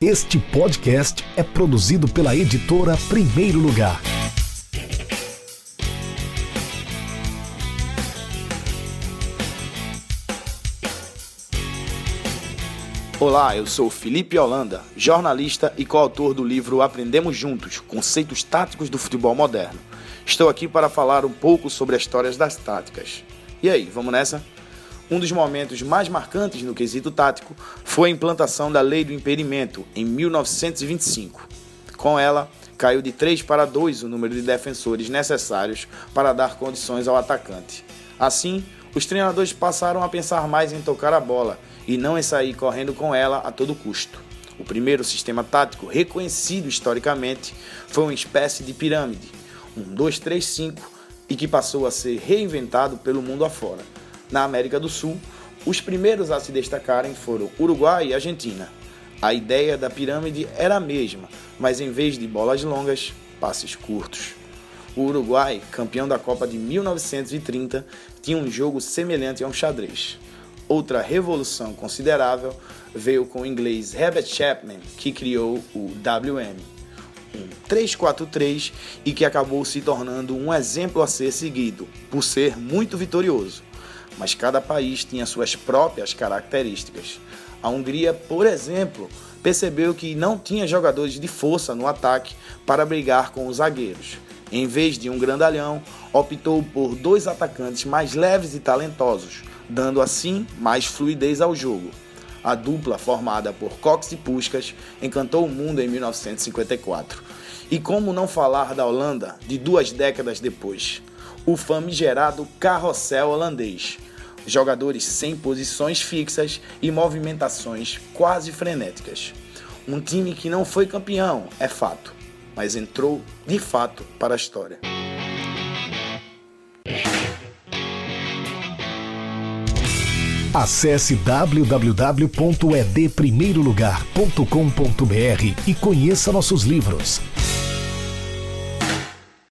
Este podcast é produzido pela editora Primeiro Lugar. Olá, eu sou Felipe Holanda, jornalista e coautor do livro Aprendemos Juntos Conceitos Táticos do Futebol Moderno. Estou aqui para falar um pouco sobre as histórias das táticas. E aí, vamos nessa? Um dos momentos mais marcantes no quesito tático foi a implantação da Lei do Impedimento em 1925. Com ela, caiu de 3 para 2 o número de defensores necessários para dar condições ao atacante. Assim, os treinadores passaram a pensar mais em tocar a bola e não em sair correndo com ela a todo custo. O primeiro sistema tático reconhecido historicamente foi uma espécie de pirâmide, um 2-3-5, e que passou a ser reinventado pelo mundo afora na América do Sul, os primeiros a se destacarem foram Uruguai e Argentina. A ideia da pirâmide era a mesma, mas em vez de bolas longas, passes curtos. O Uruguai, campeão da Copa de 1930, tinha um jogo semelhante a um xadrez. Outra revolução considerável veio com o inglês Herbert Chapman, que criou o WM, um 3-4-3 e que acabou se tornando um exemplo a ser seguido, por ser muito vitorioso mas cada país tinha suas próprias características. A Hungria, por exemplo, percebeu que não tinha jogadores de força no ataque para brigar com os zagueiros. Em vez de um grandalhão, optou por dois atacantes mais leves e talentosos, dando assim mais fluidez ao jogo. A dupla formada por Cox e Puskas encantou o mundo em 1954. E como não falar da Holanda de duas décadas depois? O famigerado carrossel holandês, jogadores sem posições fixas e movimentações quase frenéticas. Um time que não foi campeão, é fato, mas entrou de fato para a história. Acesse www.edprimeirolugar.com.br e conheça nossos livros.